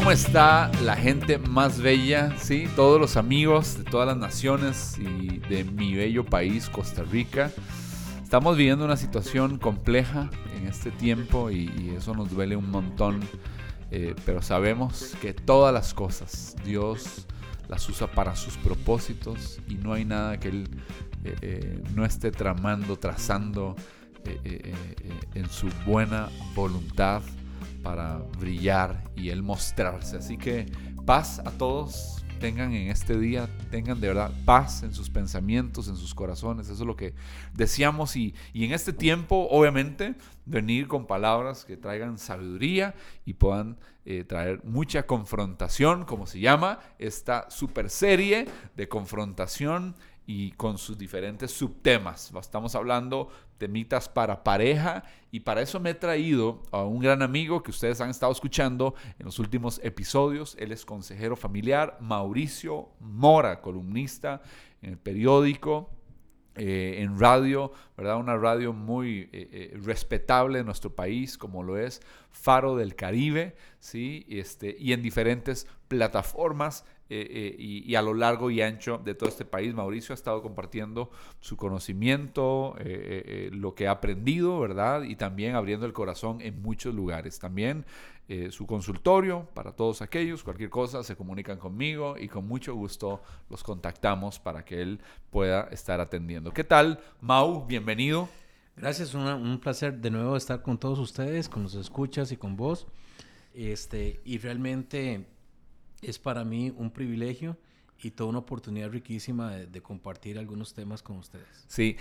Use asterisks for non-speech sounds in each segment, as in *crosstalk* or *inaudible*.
¿Cómo está la gente más bella? ¿Sí? Todos los amigos de todas las naciones y de mi bello país, Costa Rica. Estamos viviendo una situación compleja en este tiempo y, eso nos duele un montón. Eh, pero sabemos que todas las cosas Dios las usa para sus propósitos y no hay nada que Él eh, eh, no esté tramando, trazando en su buena voluntad para brillar y Él mostrarse. Así que paz a todos. Tengan en este día, tengan de verdad paz en sus pensamientos, en sus corazones. Eso es lo que deseamos. Y, y en este tiempo, obviamente, venir con palabras que traigan sabiduría y puedan eh, traer mucha confrontación, como se llama esta super serie de confrontación y con sus diferentes subtemas. Estamos hablando de mitas para pareja y para eso me he traído a un gran amigo que ustedes han estado escuchando en los últimos episodios. Él es consejero familiar, Mauricio Mora, columnista en el periódico. Eh, en radio, ¿verdad? Una radio muy eh, eh, respetable en nuestro país, como lo es Faro del Caribe, ¿sí? Este, y en diferentes plataformas eh, eh, y, a lo largo y ancho de todo este país. Mauricio ha estado compartiendo su conocimiento, eh, lo que ha aprendido, ¿verdad? Y también abriendo el corazón en muchos lugares. También su consultorio para todos aquellos, cualquier cosa, se comunican conmigo y con mucho gusto los contactamos para que él pueda estar atendiendo. ¿Qué tal, Mau? Bienvenido. Gracias, un placer de nuevo estar con todos ustedes, con los escuchas y con vos. Este, y realmente es para mí un privilegio y toda una oportunidad riquísima de, compartir algunos temas con ustedes. Sí,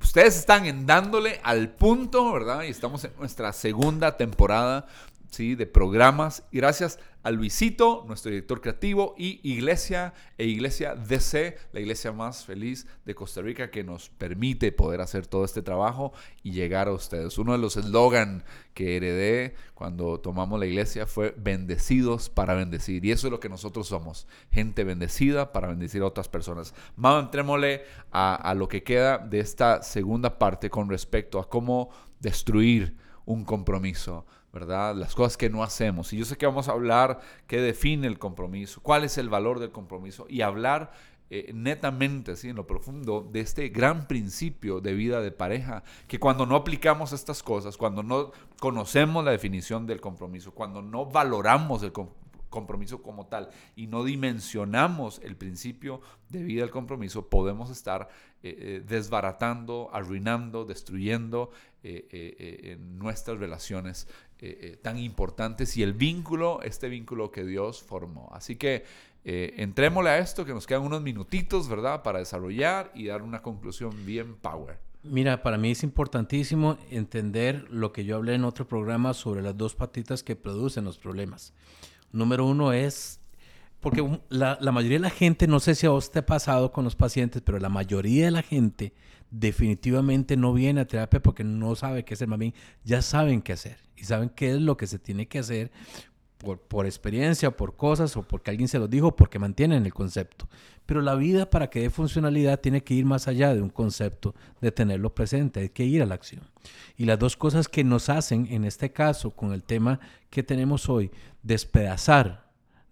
ustedes están en dándole al punto, ¿verdad? Y estamos en nuestra segunda temporada, ¿sí? De programas. Gracias a Luisito, nuestro director creativo, y Iglesia e Iglesia DC, la iglesia más feliz de Costa Rica, que nos permite poder hacer todo este trabajo y llegar a ustedes. Uno de los eslogan que heredé cuando tomamos la iglesia fue bendecidos para bendecir. Y eso es lo que nosotros somos, gente bendecida para bendecir a otras personas. Vamos, entrémosle a, a lo que queda de esta segunda parte con respecto a cómo destruir un compromiso ¿verdad? Las cosas que no hacemos. Y yo sé que vamos a hablar qué define el compromiso, cuál es el valor del compromiso y hablar eh, netamente, ¿sí? en lo profundo, de este gran principio de vida de pareja, que cuando no aplicamos estas cosas, cuando no conocemos la definición del compromiso, cuando no valoramos el compromiso como tal y no dimensionamos el principio de vida del compromiso, podemos estar eh, eh, desbaratando, arruinando, destruyendo nuestras relaciones eh, eh, tan importantes y el vínculo, este vínculo que Dios formó. Así que eh, entrémosle a esto, que nos quedan unos minutitos, ¿verdad?, para desarrollar y dar una conclusión bien power. Mira, para mí es importantísimo entender lo que yo hablé en otro programa sobre las dos patitas que producen los problemas. Número uno es, porque la, mayoría de la gente, no sé si a vos te ha pasado con los pacientes, pero la mayoría de la gente definitivamente no viene a terapia porque no sabe qué hacer, más bien ya saben qué hacer y saben qué es lo que se tiene que hacer por, por experiencia, por cosas o porque alguien se lo dijo, porque mantienen el concepto. Pero la vida para que dé funcionalidad tiene que ir más allá de un concepto, de tenerlo presente, hay que ir a la acción. Y las dos cosas que nos hacen, en este caso, con el tema que tenemos hoy, despedazar,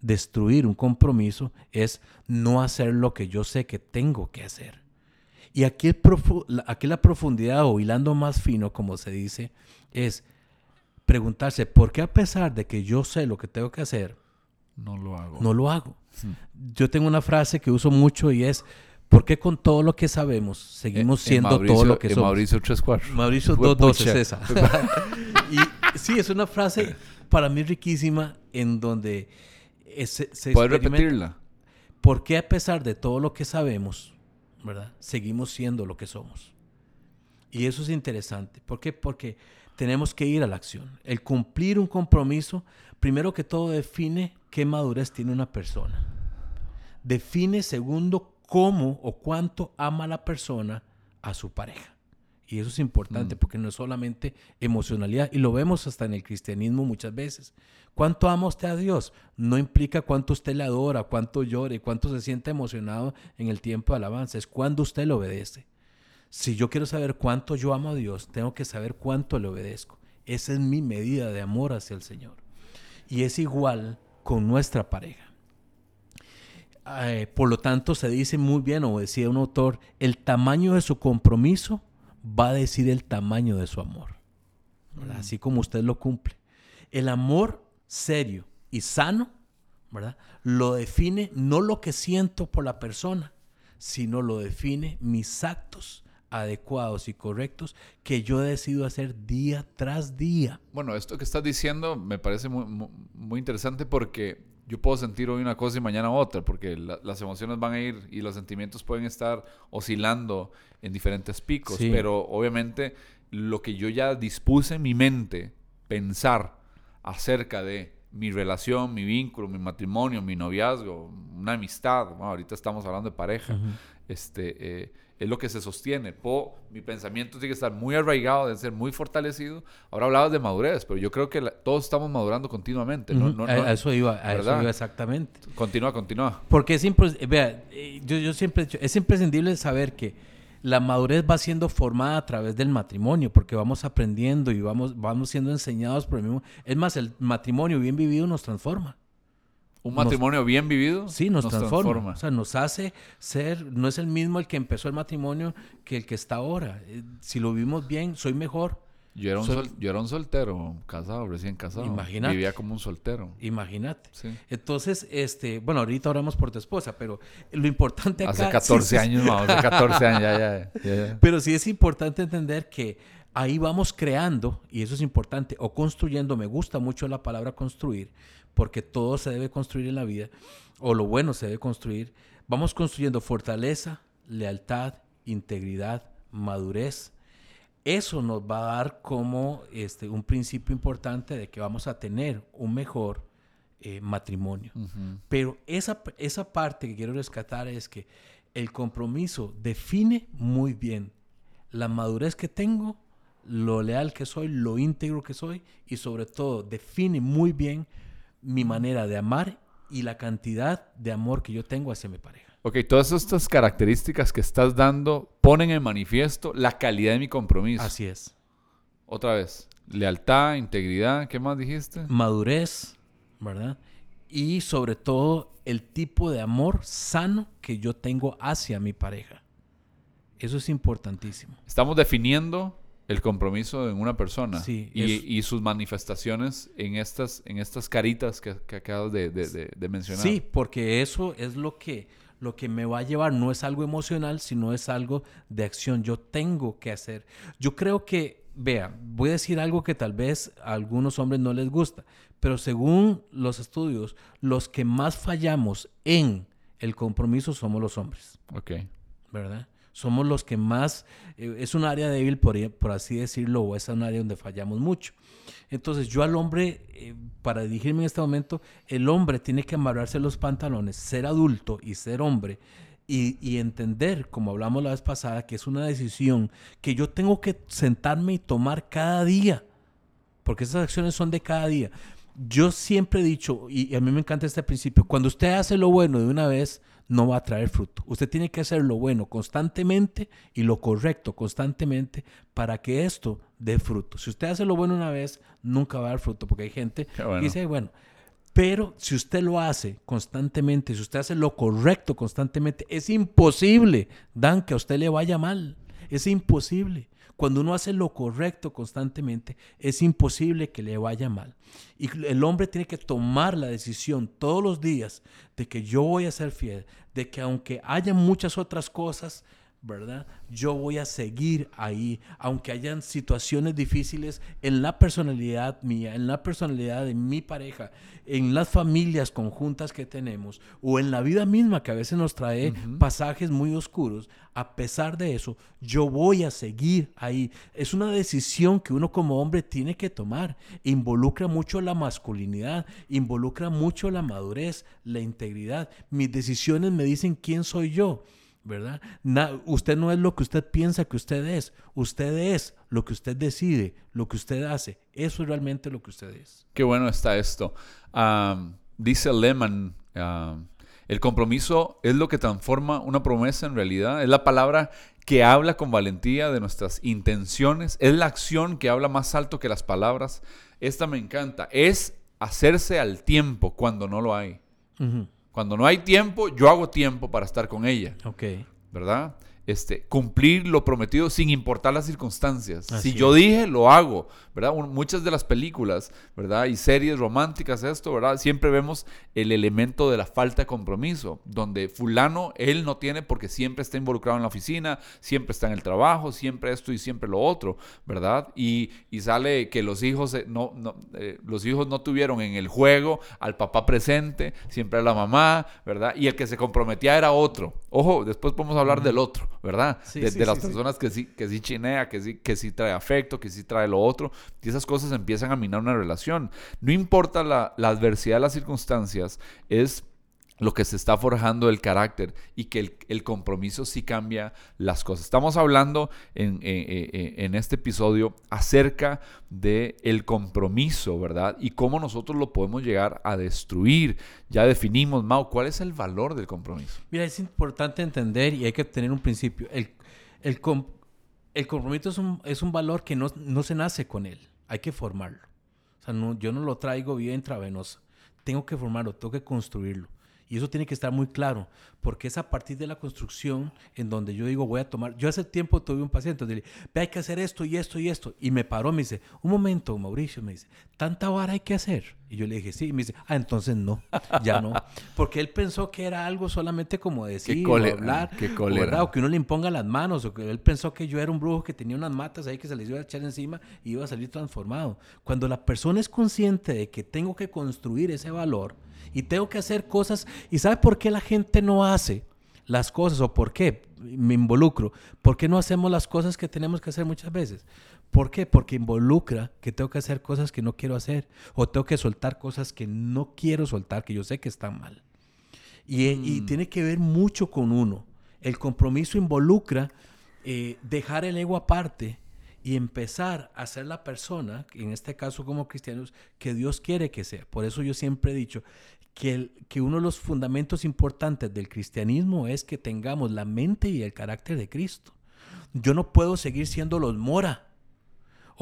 destruir un compromiso, es no hacer lo que yo sé que tengo que hacer. Y aquí, aquí la profundidad o hilando más fino, como se dice, es preguntarse, ¿por qué a pesar de que yo sé lo que tengo que hacer, no lo hago? No lo hago. Yo tengo una frase que uso mucho y es, ¿por qué con todo lo que sabemos seguimos eh, siendo todo lo que somos? Mauricio 34. Mauricio 22 es esa. *laughs* *laughs* y sí, es una frase para mí riquísima en donde se, se ¿Puedes repetirla? ¿Por qué a pesar de todo lo que sabemos, ¿verdad? Seguimos siendo lo que somos. Y eso es interesante. ¿Por qué? Porque tenemos que ir a la acción. El cumplir un compromiso, primero que todo, define qué madurez tiene una persona. Define, segundo, cómo o cuánto ama la persona a su pareja. Y eso es importante mm. porque no es solamente emocionalidad, y lo vemos hasta en el cristianismo muchas veces. ¿Cuánto ama usted a Dios? No implica cuánto usted le adora, cuánto llore, cuánto se siente emocionado en el tiempo de alabanza, es cuando usted le obedece. Si yo quiero saber cuánto yo amo a Dios, tengo que saber cuánto le obedezco. Esa es mi medida de amor hacia el Señor. Y es igual con nuestra pareja. Eh, por lo tanto, se dice muy bien, o decía un autor, el tamaño de su compromiso va a decir el tamaño de su amor. Mm. Así como usted lo cumple. El amor serio y sano, ¿verdad? Lo define no lo que siento por la persona, sino lo define mis actos adecuados y correctos que yo decido hacer día tras día. Bueno, esto que estás diciendo me parece muy, muy interesante porque yo puedo sentir hoy una cosa y mañana otra, porque las emociones van a ir y los sentimientos pueden estar oscilando en diferentes picos, pero obviamente lo que yo ya dispuse en mi mente pensar acerca de mi relación, mi vínculo, mi matrimonio, mi noviazgo, una amistad, ahorita estamos hablando de pareja, este, eh, es lo que se sostiene. mi pensamiento tiene que estar muy arraigado, debe ser muy fortalecido. Ahora hablabas de madurez, pero yo creo que todos estamos madurando continuamente. a, eso iba, a eso iba exactamente. Continúa, continúa. Porque es, vea, eh, yo, yo siempre he dicho, es imprescindible saber que la madurez va siendo formada a través del matrimonio, porque vamos aprendiendo y vamos, vamos siendo enseñados por el mismo. Es más, el matrimonio bien vivido nos transforma. Un matrimonio bien vivido. Sí, nos, transforma. O sea, nos hace ser, no es el mismo el que empezó el matrimonio que el que está ahora. Eh, si lo vivimos bien, soy mejor. Yo era, un yo era un soltero, casado, recién casado. Imagínate. Vivía como un soltero. Imagínate. Entonces, este, bueno, ahorita oramos por tu esposa, pero lo importante acá... Hace 14 años, no, hace 14 años, ya, ya, ya, Pero sí es importante entender que ahí vamos creando, y eso es importante, o construyendo, me gusta mucho la palabra construir, porque todo se debe construir en la vida, o lo bueno se debe construir. Vamos construyendo fortaleza, lealtad, integridad, madurez. Eso nos va a dar como este, un principio importante de que vamos a tener un mejor eh, matrimonio. Pero esa, esa parte que quiero rescatar es que el compromiso define muy bien la madurez que tengo, lo leal que soy, lo íntegro que soy y sobre todo define muy bien mi manera de amar y la cantidad de amor que yo tengo hacia mi pareja. Ok, todas estas características que estás dando ponen en manifiesto la calidad de mi compromiso. Así es. Otra vez, lealtad, integridad, ¿qué más dijiste? Madurez, ¿verdad? Y sobre todo el tipo de amor sano que yo tengo hacia mi pareja. Eso es importantísimo. Estamos definiendo el compromiso en una persona y, sus manifestaciones en estas, en estas caritas que, acabas de, mencionar. Sí, porque eso es lo que, lo que me va a llevar, no es algo emocional, sino es algo de acción. Yo tengo que hacer. Yo creo que, vea, voy a decir algo que tal vez a algunos hombres no les gusta, pero según los estudios, los que más fallamos en el compromiso somos los hombres. Ok. ¿Verdad? Somos los que más, eh, es un área débil por, por, así decirlo, o es un área donde fallamos mucho. Entonces yo al hombre, eh, para dirigirme en este momento, el hombre tiene que amarrarse los pantalones, ser adulto y ser hombre. Y, y, entender, como hablamos la vez pasada, que es una decisión que yo tengo que sentarme y tomar cada día, porque esas acciones son de cada día. Yo siempre he dicho, y a mí me encanta este principio, cuando usted hace lo bueno de una vez, no va a traer fruto. Usted tiene que hacer lo bueno constantemente y lo correcto constantemente para que esto dé fruto. Si usted hace lo bueno una vez, nunca va a dar fruto, porque hay gente que dice, bueno, pero si usted lo hace constantemente, si usted hace lo correcto constantemente, es imposible, Dan, que a usted le vaya mal. Es imposible. Cuando uno hace lo correcto constantemente, es imposible que le vaya mal. Y el hombre tiene que tomar la decisión todos los días de que yo voy a ser fiel, de que aunque haya muchas otras cosas, ¿verdad? Yo voy a seguir ahí, aunque hayan situaciones difíciles en la personalidad mía, en la personalidad de mi pareja, en las familias conjuntas que tenemos o en la vida misma que a veces nos trae pasajes muy oscuros. A pesar de eso, yo voy a seguir ahí. Es una decisión que uno como hombre tiene que tomar. Involucra mucho la masculinidad, involucra mucho la madurez, la integridad. Mis decisiones me dicen quién soy yo. ¿Verdad? usted no es lo que usted piensa que usted es, usted es lo que usted decide, lo que usted hace, eso es realmente lo que usted es. Qué bueno está esto. dice Lehman, el compromiso es lo que transforma una promesa en realidad, es la palabra que habla con valentía de nuestras intenciones, es la acción que habla más alto que las palabras. Esta me encanta, es hacerse al tiempo cuando no lo hay. Ujú. Cuando no hay tiempo, yo hago tiempo para estar con ella, Ok. ¿verdad? Este, cumplir lo prometido sin importar las circunstancias. Así si yo dije, lo hago, ¿verdad? Un- muchas de las películas, ¿verdad? Y series románticas, esto, ¿verdad? Siempre vemos el elemento de la falta de compromiso, donde fulano, él no tiene porque siempre está involucrado en la oficina, siempre está en el trabajo, siempre esto y siempre lo otro, ¿verdad? Y, y sale que los hijos, eh, no, no, eh, los hijos no tuvieron en el juego al papá presente, siempre a la mamá, ¿verdad? Y el que se comprometía era otro. Ojo, después podemos hablar del otro, ¿verdad? Sí, de sí, de las sí, personas que sí, que sí chinea, que sí, que sí trae afecto, que sí trae lo otro. Y esas cosas empiezan a minar una relación. No importa la, la adversidad de las circunstancias, es lo que se está forjando el carácter y que el, compromiso sí cambia las cosas. Estamos hablando en, eh, eh, eh, este episodio acerca de el compromiso, ¿verdad? Y cómo nosotros lo podemos llegar a destruir. Ya definimos, Mau, ¿cuál es el valor del compromiso? Mira, es importante entender y hay que tener un principio. El, el, com- el compromiso es un, es un valor que no, no se nace con él. Hay que formarlo. O sea, no, yo no lo traigo vía intravenosa. Tengo que formarlo, tengo que construirlo. Y eso tiene que estar muy claro, porque es a partir de la construcción en donde yo digo, voy a tomar. Yo hace tiempo tuve un paciente donde le ve, hay que hacer esto y esto y esto. Y me paró, me dice, un momento, Mauricio, me dice, ¿tanta vara hay que hacer? Y yo le dije, sí. Y me dice, ah, entonces no, ya no. *laughs* Porque él pensó que era algo solamente como decir, cólera, hablar, qué o, cólera. ¿verdad? o que uno le imponga las manos, o que él pensó que yo era un brujo que tenía unas matas ahí que se les iba a echar encima y iba a salir transformado. Cuando la persona es consciente de que tengo que construir ese valor y tengo que hacer cosas, ¿y sabe por qué la gente no hace las cosas o por qué me involucro? ¿Por qué no hacemos las cosas que tenemos que hacer muchas veces? ¿Por qué? Porque involucra que tengo que hacer cosas que no quiero hacer o tengo que soltar cosas que no quiero soltar, que yo sé que están mal. Y, eh, y Mm. tiene que ver mucho con uno. El compromiso involucra eh, dejar el ego aparte y empezar a ser la persona, en este caso como cristianos, que Dios quiere que sea. Por eso yo siempre he dicho que, uno de los fundamentos importantes del cristianismo es que tengamos la mente y el carácter de Cristo. Yo no puedo seguir siendo los Mora.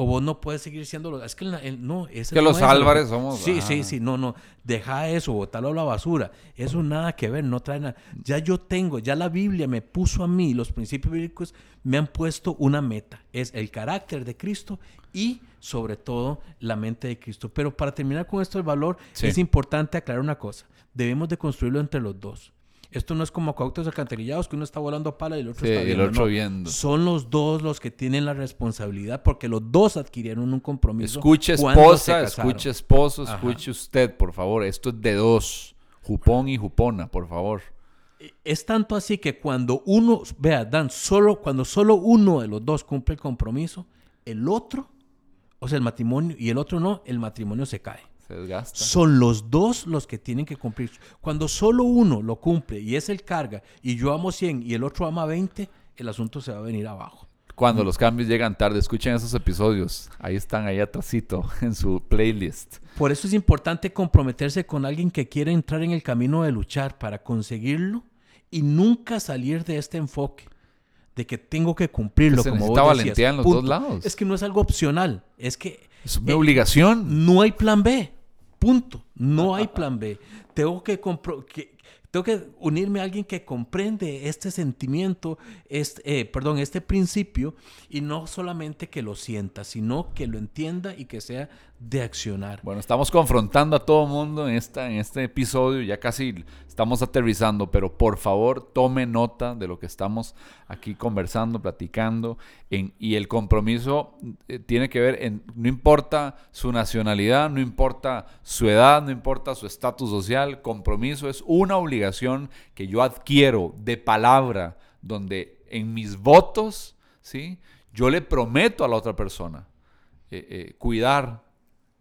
O vos no puedes seguir siendo los... Es que el- el- no, ese Que no los es el- Álvarez somos, Sí, ah. sí, sí. No, no. Deja eso, botarlo a la basura. Eso nada que ver, no trae nada. Ya yo tengo, ya la Biblia me puso a mí, los principios bíblicos me han puesto una meta. Es el carácter de Cristo y sobre todo la mente de Cristo. Pero para terminar con esto del valor, Sí. es importante aclarar una cosa. Debemos de construirlo entre los dos. Esto no es como coautos alcantarillados que uno está volando pala y el otro Sí, está el viendo. otro no. viendo. Son los dos los que tienen la responsabilidad porque los dos adquirieron un compromiso. Escuche esposa, escuche esposo, Ajá. escuche usted, por favor. Esto es de dos. Jupón y jupona, por favor. Es tanto así que cuando uno, vea, Dan, solo, cuando solo uno de los dos cumple el compromiso, el otro, o sea, el matrimonio, y el otro no, el matrimonio se cae. Se desgasta. Son los dos los que tienen que cumplir. Cuando solo uno lo cumple y es el carga, y yo amo 100 y el otro ama 20, el asunto se va a venir abajo. Cuando los cambios llegan tarde, escuchen esos episodios. Ahí están, ahí atrásito, *laughs* en su playlist. Por eso es importante comprometerse con alguien que quiere entrar en el camino de luchar para conseguirlo y nunca salir de este enfoque de que tengo que cumplirlo. Que se como vos decías. valentía en los Punto. dos lados. Es que no es algo opcional, es que Es una eh, obligación. no hay plan B. Punto. No hay plan B. Tengo que, que- tengo que unirme a alguien que comprende este sentimiento, este, eh, perdón, este principio, y no solamente que lo sienta, sino que lo entienda y que sea de accionar. Bueno, estamos confrontando a todo mundo en, esta, en este episodio, ya casi estamos aterrizando, pero por favor tome nota de lo que estamos aquí conversando, platicando, en, y el compromiso eh, tiene que ver en, no importa su nacionalidad, no importa su edad, no importa su estatus social, compromiso es una obligación que yo adquiero de palabra, donde en mis votos, ¿sí? Yo le prometo a la otra persona eh, eh, cuidar,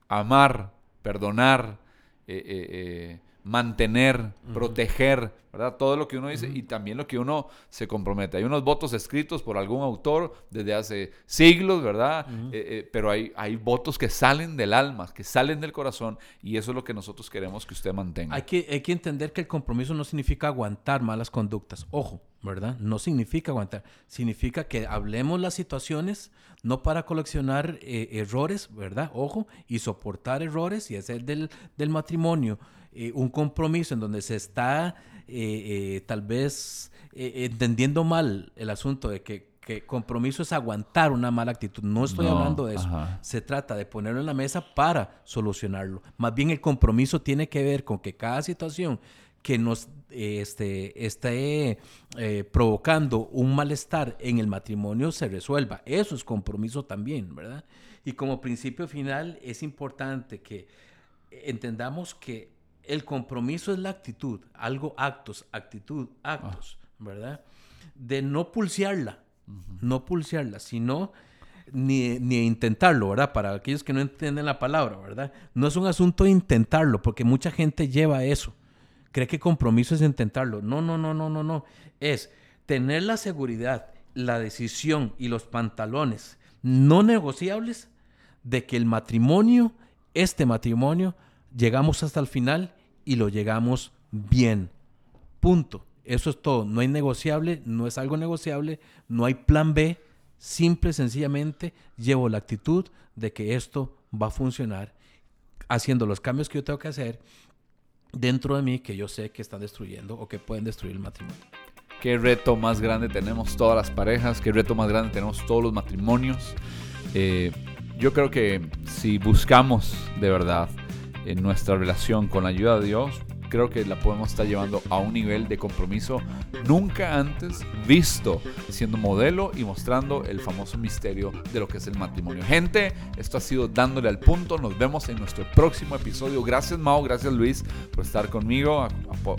amar, perdonar, eh, mantener, proteger, ¿verdad? Todo lo que uno dice y también lo que uno se compromete. Hay unos votos escritos por algún autor desde hace siglos, ¿verdad? Eh, eh, pero hay, hay votos que salen del alma, que salen del corazón y eso es lo que nosotros queremos que usted mantenga. Hay que, hay que entender que el compromiso no significa aguantar malas conductas. Ojo, ¿verdad? No significa aguantar. Significa que hablemos las situaciones no para coleccionar eh, errores, ¿verdad? Ojo, y soportar errores y hacer del, del matrimonio eh, un compromiso en donde se está eh, tal vez entendiendo mal el asunto de que, compromiso es aguantar una mala actitud. No estoy hablando de eso. Se trata de ponerlo en la mesa para solucionarlo. Más bien el compromiso tiene que ver con que cada situación que nos este, esté eh, provocando un malestar en el matrimonio se resuelva. Eso es compromiso también, ¿verdad? Y como principio final es importante que entendamos que el compromiso es la actitud, algo actos, actitud, actos, ah. ¿verdad? De no pulsearla, no pulsearla, sino ni, ni, intentarlo, ¿verdad? Para aquellos que no entienden la palabra, ¿verdad? No es un asunto de intentarlo, porque mucha gente lleva eso cree que compromiso es intentarlo. No, no, no, no, no, no. Es tener la seguridad, la decisión y los pantalones no negociables de que el matrimonio, este matrimonio, llegamos hasta el final y lo llegamos bien. Punto. Eso es todo. No hay negociable, no es algo negociable, no hay plan B. Simple, sencillamente, llevo la actitud de que esto va a funcionar haciendo los cambios que yo tengo que hacer dentro de mí que yo sé que están destruyendo o que pueden destruir el matrimonio. Qué reto más grande tenemos todas las parejas, qué reto más grande tenemos todos los matrimonios. Eh, yo creo que si buscamos de verdad en nuestra relación con la ayuda de Dios, creo que la podemos estar llevando a un nivel de compromiso nunca antes visto, siendo modelo y mostrando el famoso misterio de lo que es el matrimonio. Gente, esto ha sido dándole al punto. Nos vemos en nuestro próximo episodio. Gracias Mao, gracias Luis por estar conmigo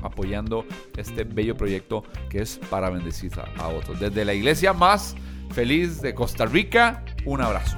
apoyando este bello proyecto que es para bendecir a otros. Desde la iglesia más feliz de Costa Rica, un abrazo.